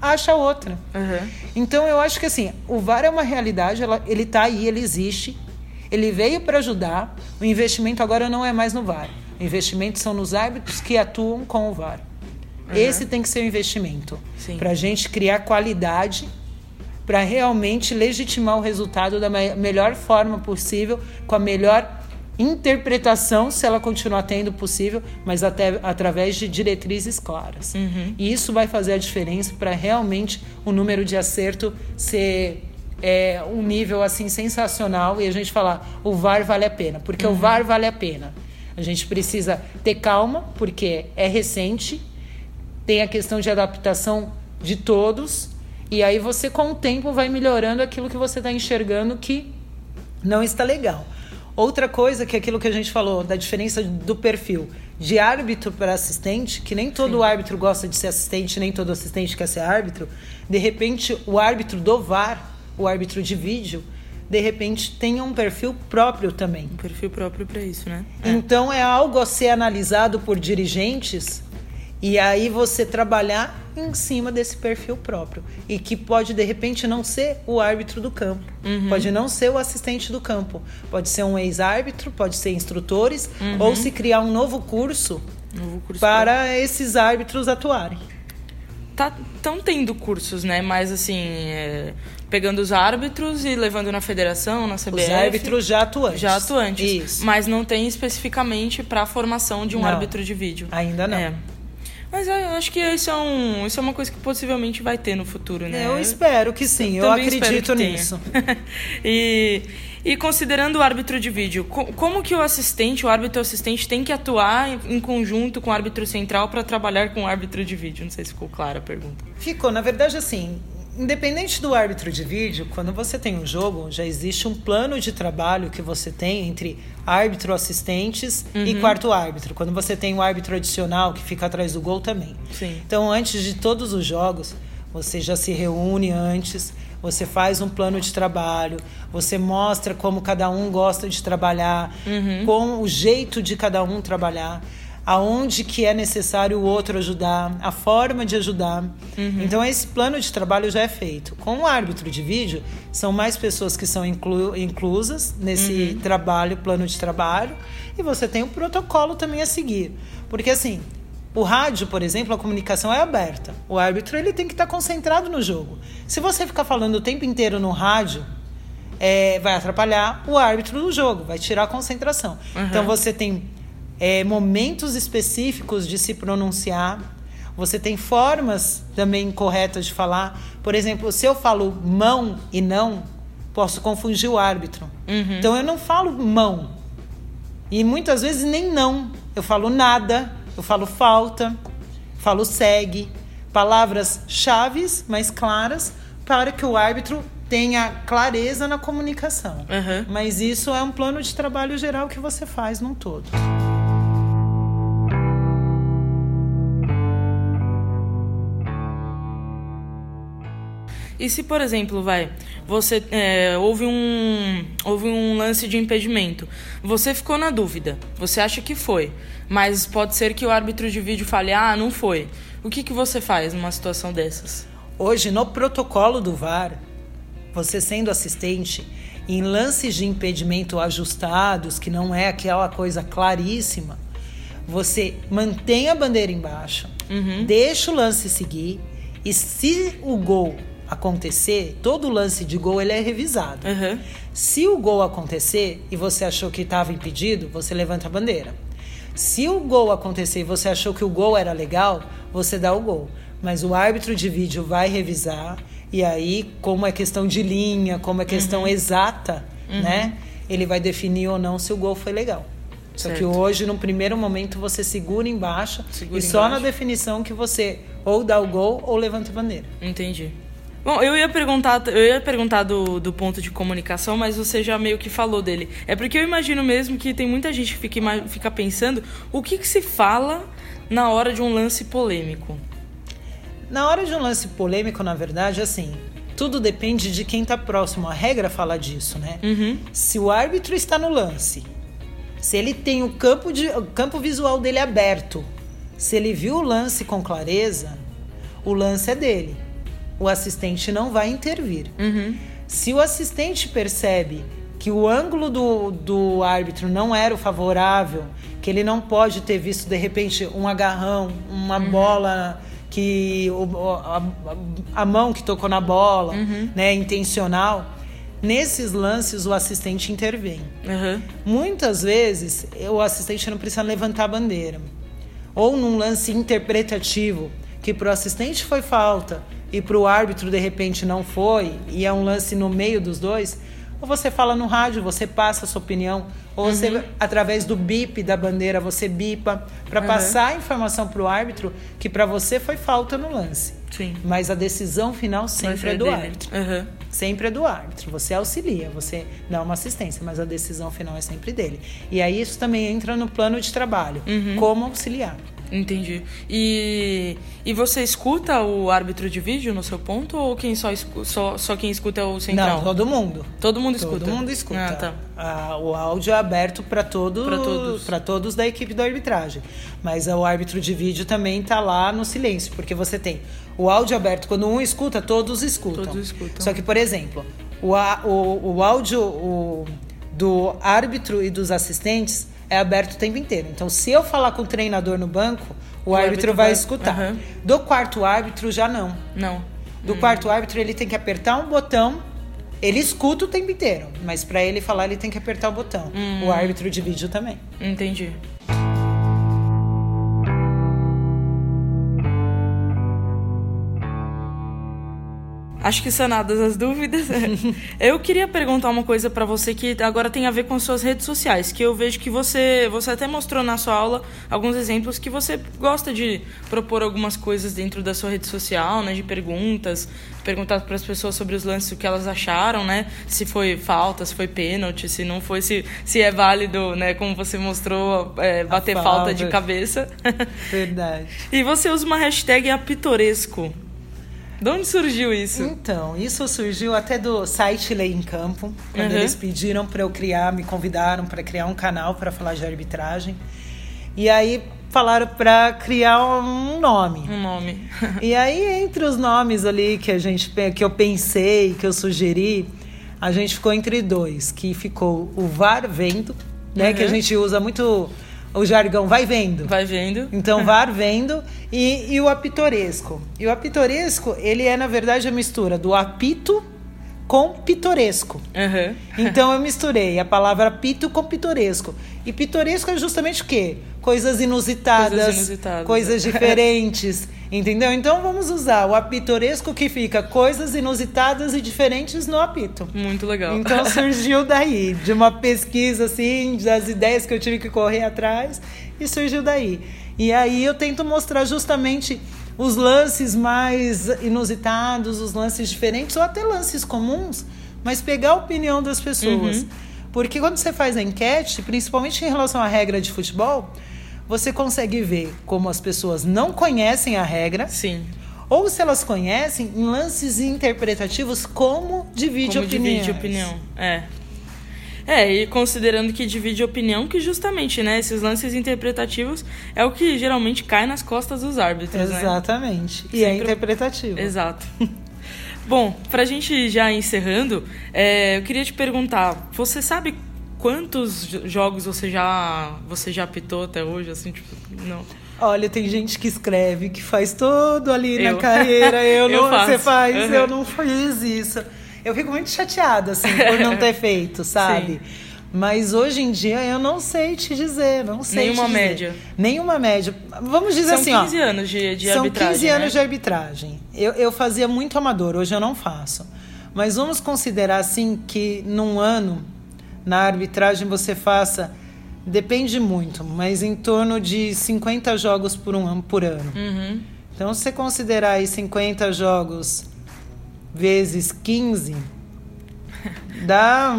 acha outra. Uhum. Então eu acho que assim, o VAR é uma realidade, ela, ele está aí, ele existe. Ele veio para ajudar. O investimento agora não é mais no VAR. O investimento são nos árbitros que atuam com o VAR. Uhum. Esse tem que ser o investimento. Para a gente criar qualidade, para realmente legitimar o resultado da melhor forma possível, com a melhor interpretação, se ela continuar tendo possível, mas até através de diretrizes claras. Uhum. E isso vai fazer a diferença para realmente o número de acerto ser é, um nível assim sensacional e a gente falar o VAR vale a pena, porque uhum. o VAR vale a pena. A gente precisa ter calma, porque é recente, tem a questão de adaptação de todos, e aí você com o tempo vai melhorando aquilo que você está enxergando que não está legal. Outra coisa que é aquilo que a gente falou, da diferença do perfil de árbitro para assistente, que nem todo Sim. árbitro gosta de ser assistente, nem todo assistente quer ser árbitro. De repente, o árbitro do VAR o árbitro de vídeo, de repente tenha um perfil próprio também. Um perfil próprio para isso, né? É. Então é algo a ser analisado por dirigentes e aí você trabalhar em cima desse perfil próprio e que pode de repente não ser o árbitro do campo, uhum. pode não ser o assistente do campo, pode ser um ex-árbitro, pode ser instrutores uhum. ou se criar um novo curso, novo curso para próprio. esses árbitros atuarem. Estão tá, tendo cursos, né? Mas assim, é, pegando os árbitros e levando na federação, na CBF. Os árbitros já atuantes. Já atuantes. Isso. Mas não tem especificamente para a formação de um não, árbitro de vídeo. Ainda não. É. Mas eu acho que isso é, um, isso é uma coisa que possivelmente vai ter no futuro, né? Eu espero que sim, eu, eu acredito nisso. e, e considerando o árbitro de vídeo, como que o assistente, o árbitro assistente, tem que atuar em conjunto com o árbitro central para trabalhar com o árbitro de vídeo? Não sei se ficou clara a pergunta. Ficou. Na verdade, assim, independente do árbitro de vídeo, quando você tem um jogo, já existe um plano de trabalho que você tem entre árbitro, assistentes uhum. e quarto árbitro. Quando você tem o um árbitro adicional que fica atrás do gol também. Sim. Então, antes de todos os jogos, você já se reúne antes, você faz um plano de trabalho, você mostra como cada um gosta de trabalhar, uhum. com o jeito de cada um trabalhar aonde que é necessário o outro ajudar, a forma de ajudar. Uhum. Então esse plano de trabalho já é feito. Com o árbitro de vídeo, são mais pessoas que são inclu inclusas nesse uhum. trabalho, plano de trabalho, e você tem o um protocolo também a seguir. Porque assim, o rádio, por exemplo, a comunicação é aberta. O árbitro ele tem que estar concentrado no jogo. Se você ficar falando o tempo inteiro no rádio, é, vai atrapalhar o árbitro no jogo, vai tirar a concentração. Uhum. Então você tem é, momentos específicos de se pronunciar. Você tem formas também corretas de falar. Por exemplo, se eu falo mão e não, posso confundir o árbitro. Uhum. Então eu não falo mão. E muitas vezes nem não. Eu falo nada, eu falo falta, falo segue. Palavras chaves, mas claras, para que o árbitro tenha clareza na comunicação. Uhum. Mas isso é um plano de trabalho geral que você faz num todo. E se, por exemplo, vai, você é, houve um houve um lance de impedimento, você ficou na dúvida, você acha que foi, mas pode ser que o árbitro de vídeo fale, ah, não foi. O que, que você faz numa situação dessas? Hoje, no protocolo do VAR, você sendo assistente, em lances de impedimento ajustados, que não é aquela coisa claríssima, você mantém a bandeira embaixo, uhum. deixa o lance seguir, e se o gol acontecer, todo lance de gol ele é revisado. Uhum. Se o gol acontecer e você achou que estava impedido, você levanta a bandeira. Se o gol acontecer e você achou que o gol era legal, você dá o gol. Mas o árbitro de vídeo vai revisar e aí, como é questão de linha, como é questão uhum. exata, uhum. né? Ele vai definir ou não se o gol foi legal. Só certo. que hoje, no primeiro momento, você segura embaixo segura e embaixo. só na definição que você ou dá o gol ou levanta a bandeira. Entendi. Bom, eu ia perguntar, eu ia perguntar do, do ponto de comunicação, mas você já meio que falou dele. É porque eu imagino mesmo que tem muita gente que fica, fica pensando o que, que se fala na hora de um lance polêmico. Na hora de um lance polêmico, na verdade, assim, tudo depende de quem está próximo. A regra fala disso, né? Uhum. Se o árbitro está no lance, se ele tem o campo, de, o campo visual dele aberto, se ele viu o lance com clareza, o lance é dele o assistente não vai intervir. Uhum. Se o assistente percebe que o ângulo do, do árbitro não era o favorável, que ele não pode ter visto de repente um agarrão, uma uhum. bola que o, a, a, mão que tocou na bola, uhum. né, intencional. Nesses lances o assistente intervém. Uhum. Muitas vezes o assistente não precisa levantar a bandeira. Ou num lance interpretativo, que para o assistente foi falta, e para o árbitro de repente não foi, e é um lance no meio dos dois, ou você fala no rádio, você passa a sua opinião, ou uhum. você, através do bip da bandeira, você bipa para uhum. passar a informação para o árbitro que para você foi falta no lance. Sim. Mas a decisão final sempre é do dele. árbitro. Uhum. Sempre é do árbitro. Você auxilia, você dá uma assistência, mas a decisão final é sempre dele. E aí isso também entra no plano de trabalho, uhum. como auxiliar. Entendi. E, e você escuta o árbitro de vídeo no seu ponto ou quem só, só, só quem escuta é o central? Não, todo mundo. Todo mundo escuta? Todo mundo escuta. Ah, tá. ah, o áudio é aberto para todo, todos. Para todos da equipe da arbitragem. Mas o árbitro de vídeo também está lá no silêncio, porque você tem o áudio aberto, quando um escuta, todos escutam. Todos escutam. Só que, por exemplo, o, o, o áudio o, do árbitro e dos assistentes é aberto o tempo inteiro. Então, se eu falar com o treinador no banco, o, o árbitro, árbitro, vai, escutar. Uhum. Do quarto árbitro, já não. Não. Do hum. quarto árbitro, ele tem que apertar um botão. Ele escuta o tempo inteiro, mas para ele falar, ele tem que apertar o botão. Hum. O árbitro de vídeo também. Entendi. Acho que sanadas as dúvidas. eu queria perguntar uma coisa para você que agora tem a ver com suas redes sociais, que eu vejo que você, você até mostrou na sua aula alguns exemplos que você gosta de propor algumas coisas dentro da sua rede social, né, de perguntas, perguntar para as pessoas sobre os lances o que elas acharam, né, se foi falta, se foi pênalti, se não foi, se, se é válido, né, como você mostrou, é, bater falta. falta de cabeça. Verdade. e você usa uma hashtag apitoresco. De onde surgiu isso? Então, isso surgiu até do site Lei em Campo, quando uhum. eles pediram para eu criar, me convidaram para criar um canal para falar de arbitragem. E aí falaram para criar um nome. Um nome. e aí entre os nomes ali que a gente que eu pensei, que eu sugeri, a gente ficou entre dois, que ficou o VAR vendo, né, uhum. que a gente usa muito o jargão vai vendo. Vai vendo. Então, var vendo e, e o apitoresco. E o apitoresco, ele é, na verdade, a mistura do apito com pitoresco. Uhum. Então eu misturei a palavra pito com pitoresco. E pitoresco é justamente o quê? Coisas inusitadas, coisas, inusitadas. coisas diferentes. Entendeu? Então vamos usar o apitoresco que fica coisas inusitadas e diferentes no apito. Muito legal. Então surgiu daí, de uma pesquisa assim, das ideias que eu tive que correr atrás, e surgiu daí. E aí eu tento mostrar justamente os lances mais inusitados, os lances diferentes, ou até lances comuns, mas pegar a opinião das pessoas. Uhum. Porque quando você faz a enquete, principalmente em relação à regra de futebol, você consegue ver como as pessoas não conhecem a regra. Sim. Ou se elas conhecem, em lances interpretativos, como divide como opinião. divide opinião, é. É, e considerando que divide opinião, que justamente, né, esses lances interpretativos é o que geralmente cai nas costas dos árbitros, né? Exatamente. Né? E é Sempre... é interpretativo. Exato. Bom, pra gente já encerrando, é, eu queria te perguntar, você sabe quantos jogos você já você já apitou até hoje, assim, tipo, não. Olha, tem gente que escreve, que faz todo ali eu. na carreira. Eu, eu não, faço. você faz, uhum. eu não fiz isso. Eu fico muito chateada, assim, por não ter feito, sabe? Sim. Mas hoje em dia eu não sei te dizer, não sei Nenhuma média. Nenhuma média. Vamos dizer São assim, ó. São 15 anos de, de são arbitragem. São 15 anos né? de arbitragem. Eu, eu fazia muito amador, hoje eu não faço. Mas vamos considerar assim que num ano na arbitragem você faça, depende muito, mas em torno de 50 jogos por, um, por ano. Uhum. Então, se você considerar aí 50 jogos vezes 15, dá.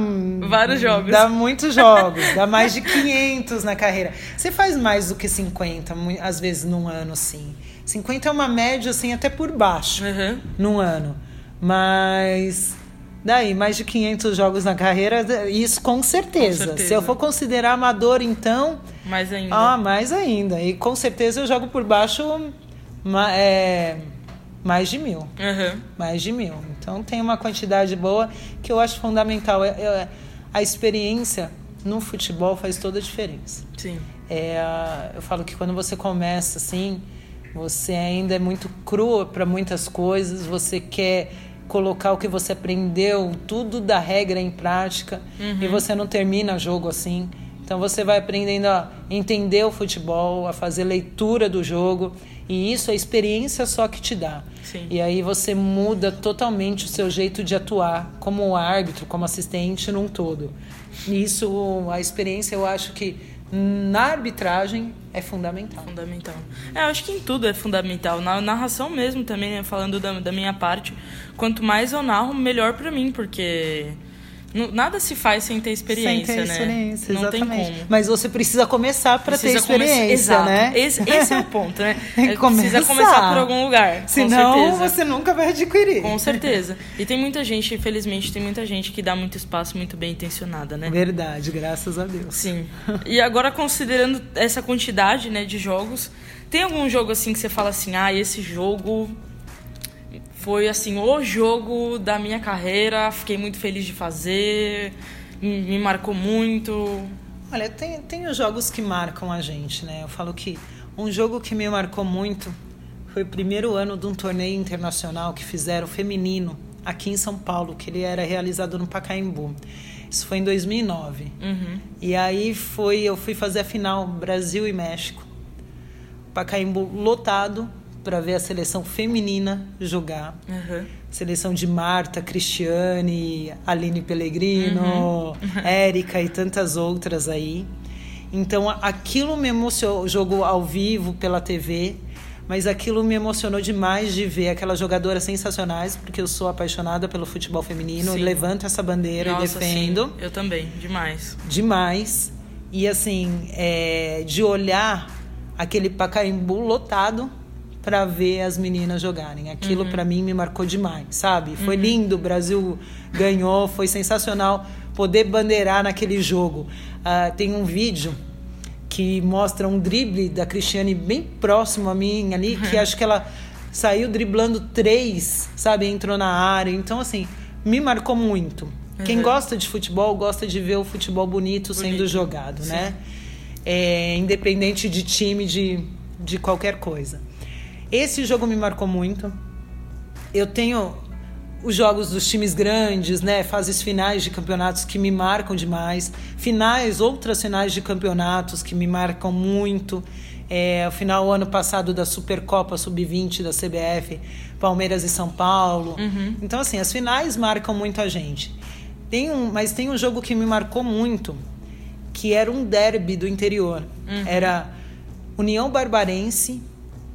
Vários jogos. Dá muitos jogos, dá mais de 500 na carreira. Você faz mais do que 50, às vezes, num ano, sim. 50 é uma média, assim, até por baixo, uhum. num ano. Mas Daí, mais de 500 jogos na carreira, isso com certeza. com certeza. Se eu for considerar amador, então. Mais ainda. Ah, mais ainda. E com certeza eu jogo por baixo é, mais de mil. Uhum. Mais de mil. Então tem uma quantidade boa que eu acho fundamental. Eu, eu, a experiência no futebol faz toda a diferença. Sim. É, eu falo que quando você começa assim, você ainda é muito cru para muitas coisas, você quer colocar o que você aprendeu, tudo da regra em prática, uhum. e você não termina jogo assim. Então você vai aprendendo a entender o futebol, a fazer leitura do jogo, e isso é a experiência só que te dá. Sim. E aí você muda totalmente o seu jeito de atuar como árbitro, como assistente num todo. E isso, a experiência, eu acho que na arbitragem é fundamental. Fundamental. É, eu acho que em tudo é fundamental. Na narração mesmo também, né, falando da, da minha parte, quanto mais eu narro, melhor para mim, porque Nada se faz sem ter experiência, sem ter né? experiência, Não exatamente. tem como. Mas você precisa começar para ter experiência, Exato. né? Esse, esse, é o ponto, né? tem que começar. Precisa começar por algum lugar, Senão você nunca vai adquirir. Com certeza. E tem muita gente, infelizmente, tem muita gente que dá muito espaço muito bem intencionada, né? Verdade, graças a Deus. Sim. E agora, considerando essa quantidade né, de jogos, tem algum jogo assim que você fala assim, ah, esse jogo foi assim o jogo da minha carreira, fiquei muito feliz de fazer, me marcou muito. Olha, tem, tem os jogos que marcam a gente, né? Eu falo que um jogo que me marcou muito foi o primeiro ano de um torneio internacional que fizeram feminino aqui em São Paulo, que ele era realizado no Pacaembu. Isso foi em 2009. Uhum. E aí foi, eu fui fazer a final Brasil e México. Pacaembu lotado, para ver a seleção feminina jogar. Uhum. Seleção de Marta, Cristiane, Aline Pellegrino, Uhum. Érica e tantas outras aí. Então aquilo me emocionou, jogo ao vivo pela TV, mas aquilo me emocionou demais de ver aquelas jogadoras sensacionais, porque eu sou apaixonada pelo futebol feminino, Sim. levanto essa bandeira Nossa, e defendo sim, eu também, demais. demais. E assim, é, de olhar aquele Pacaembu lotado para ver as meninas jogarem. Aquilo Uhum. pra mim me marcou demais, sabe? Foi lindo, o Brasil ganhou, foi sensacional poder bandeirar naquele jogo. Ah, tem um vídeo que mostra um drible da Cristiane bem próximo a mim ali, Uhum. que acho que ela saiu driblando três, sabe? Entrou na área. Então, assim, me marcou muito. Quem Uhum. gosta de futebol gosta de ver o futebol bonito, sendo Bonito. jogado, né? É, independente de time, de, de qualquer coisa. Esse jogo me marcou muito. Eu tenho os jogos dos times grandes, né? Fases finais de campeonatos que me marcam demais. Finais, outras finais de campeonatos que me marcam muito. É, o final ano passado da Supercopa Sub-20 da CBF, Palmeiras e São Paulo. Então, assim, as finais marcam muito a gente. Tem um, mas tem um jogo que me marcou muito, que era um derby do interior. Era União Barbarense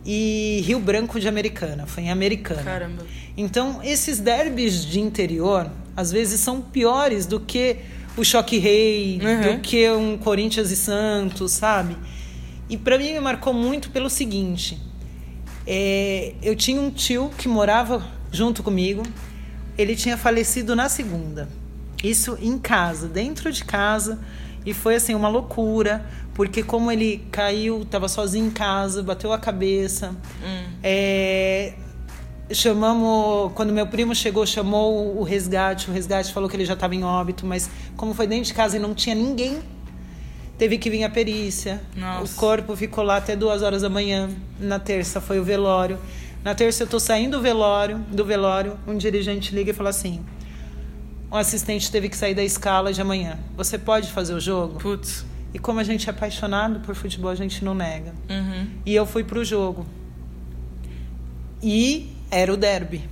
e Rio Branco de Americana. Foi em Americana. Caramba. Então, esses derbys de interior, às vezes, são piores do que o Choque Rei, Uhum. do que um Corinthians e Santos, sabe? E para mim me marcou muito pelo seguinte: é, eu tinha um tio que morava junto comigo, ele tinha falecido na segunda. Isso em casa, dentro de casa, e foi assim uma loucura, porque como ele caiu, estava sozinho em casa, bateu a cabeça. É, chamamos quando meu primo chegou chamou o resgate o resgate falou que ele já estava em óbito mas como foi dentro de casa e não tinha ninguém teve que vir a perícia Nossa. o corpo ficou lá até duas horas da manhã na terça foi o velório na terça eu tô saindo do velório do velório um dirigente liga e fala assim um assistente teve que sair da escala de amanhã você pode fazer o jogo Putz. e como a gente é apaixonado por futebol a gente não nega Uhum. e eu fui pro jogo. E era o derby.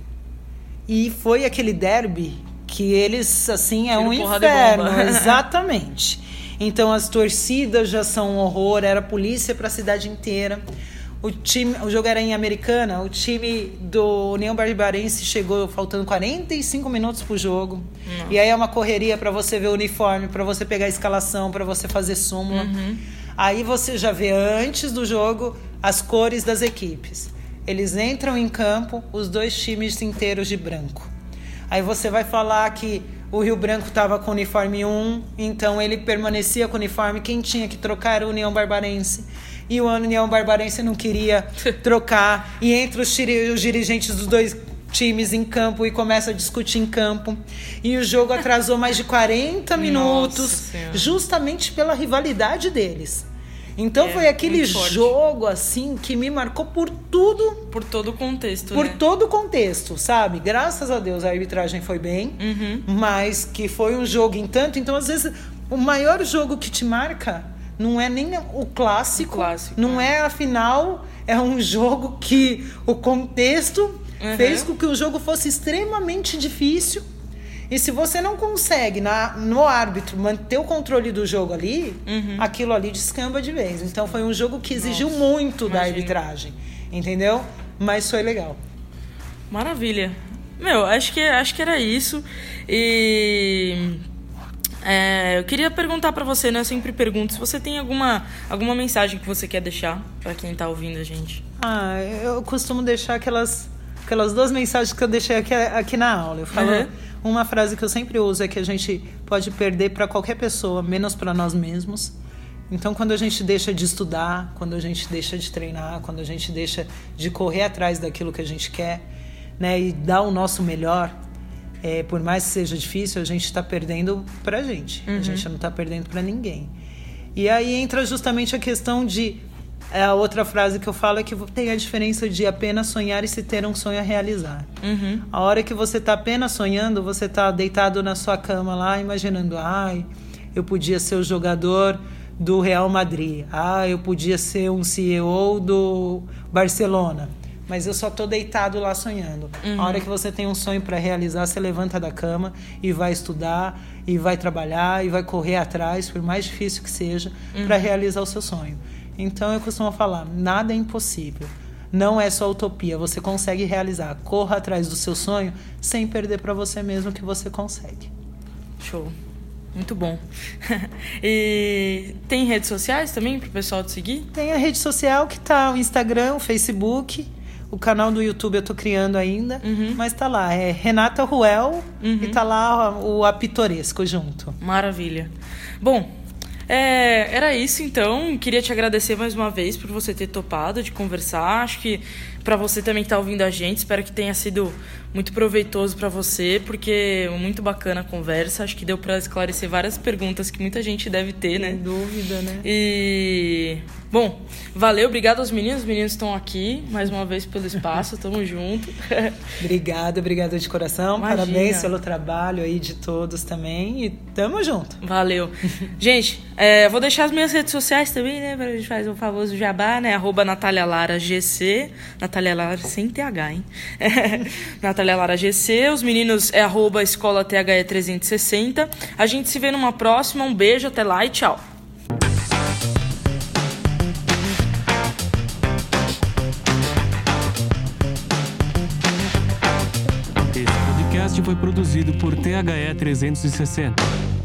E foi aquele derby que eles, assim, é Tiro, um inferno. Exatamente. Então as torcidas já são um horror, era polícia para a cidade inteira. O time, o jogo era em Americana, o time do União Barbarense chegou faltando 45 minutos pro jogo. E aí é uma correria para você ver o uniforme, para você pegar a escalação, para você fazer súmula. Aí você já vê antes do jogo as cores das equipes. Eles entram em campo, os dois times inteiros de branco. Aí você vai falar que o Rio Branco estava com o uniforme 1, então ele permanecia com o uniforme. Quem tinha que trocar era o União Barbarense. E o União Barbarense não queria trocar. E entra os, os dirigentes dos dois times em campo e começa a discutir em campo. E o jogo atrasou mais de 40 minutos, justamente pela rivalidade deles. Então É, foi aquele jogo assim que me marcou por tudo Por todo o contexto, por né? todo o contexto, sabe? Graças a Deus a arbitragem foi bem, Uhum. mas que foi um jogo em tanto. Então, às vezes, o maior jogo que te marca não é nem o clássico, O clássico, não é a final, é um jogo que o contexto Uhum. fez com que o jogo fosse extremamente difícil. E se você não consegue na, no árbitro manter o controle do jogo ali, Uhum. aquilo ali descamba de vez. Então foi um jogo que exigiu muito da arbitragem, entendeu? Mas foi legal. Maravilha. Meu, acho que, acho que era isso. E. é, eu queria perguntar pra você, né? Eu sempre pergunto se você tem alguma, alguma mensagem que você quer deixar pra quem tá ouvindo a gente. Ah, eu costumo deixar aquelas, aquelas duas mensagens que eu deixei aqui, aqui na aula. Eu falo, Uhum. uma frase que eu sempre uso é que a gente pode perder para qualquer pessoa, menos para nós mesmos. Então, quando a gente deixa de estudar, quando a gente deixa de treinar, quando a gente deixa de correr atrás daquilo que a gente quer, né, e dar o nosso melhor, é, por mais que seja difícil, a gente está perdendo para a gente. A gente não está perdendo para ninguém. E aí entra justamente a questão de é a outra frase que eu falo é que tem a diferença de apenas sonhar e se ter um sonho a realizar. Uhum. A hora que você está apenas sonhando, você está deitado na sua cama lá, imaginando, ai, eu podia ser o jogador do Real Madrid, ah, eu podia ser um CEO do Barcelona. Mas eu só tô deitado lá sonhando. A hora que você tem um sonho para realizar, você levanta da cama e vai estudar, e vai trabalhar, e vai correr atrás, por mais difícil que seja, para realizar o seu sonho. Então eu costumo falar: nada é impossível. Não é só utopia, você consegue realizar. Corra atrás do seu sonho sem perder para você mesmo que você consegue. Show. Muito bom. e tem redes sociais também para o pessoal te seguir? Tem a rede social que tá o Instagram, o Facebook, o canal do YouTube eu tô criando ainda, mas tá lá, é Renata Ruel e tá lá o Apitoresco junto. Maravilha. Bom, é, era isso então. Queria te agradecer mais uma vez por você ter topado de conversar. Acho que para você também que tá ouvindo a gente, espero que tenha sido muito proveitoso para você, porque muito bacana a conversa. Acho que deu para esclarecer várias perguntas que muita gente deve ter, né? Sem dúvida, né? E bom, valeu, obrigado aos meninos. Os meninos estão aqui mais uma vez pelo espaço, tamo junto. Obrigada, obrigada de coração. Imagina. Parabéns pelo trabalho aí de todos também e tamo junto. Valeu. Gente, é, vou deixar as minhas redes sociais também, né? Pra gente fazer o famoso jabá, né? Arroba Natália Lara GC. Natália Lara sem TH, hein? Natália Lara GC. Os meninos é arroba Escola THE 360. A gente se vê numa próxima. Um beijo, até lá e tchau. Esse podcast foi produzido por THE 360.